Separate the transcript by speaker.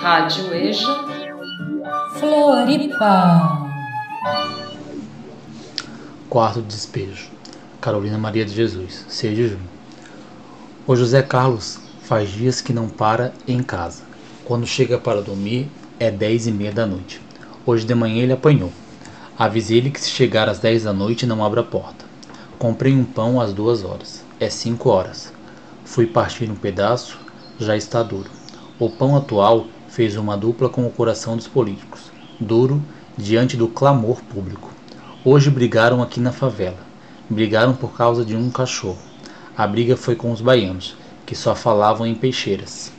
Speaker 1: Rádio EJA
Speaker 2: Floripa.
Speaker 3: Quarto despejo. Carolina Maria de Jesus, 6 de junho. O José Carlos faz dias que não para em casa. Quando chega para dormir, é dez e meia da noite. Hoje de manhã ele apanhou. Avisei-lhe que se chegar às dez da noite não abra a porta. Comprei um pão às duas horas. É cinco horas. Fui partir um pedaço, já está duro. O pão atual fez uma dupla com o coração dos políticos, duro diante do clamor público. Hoje brigaram aqui na favela. Brigaram por causa de um cachorro. A briga foi com os baianos, que só falavam em peixeiras.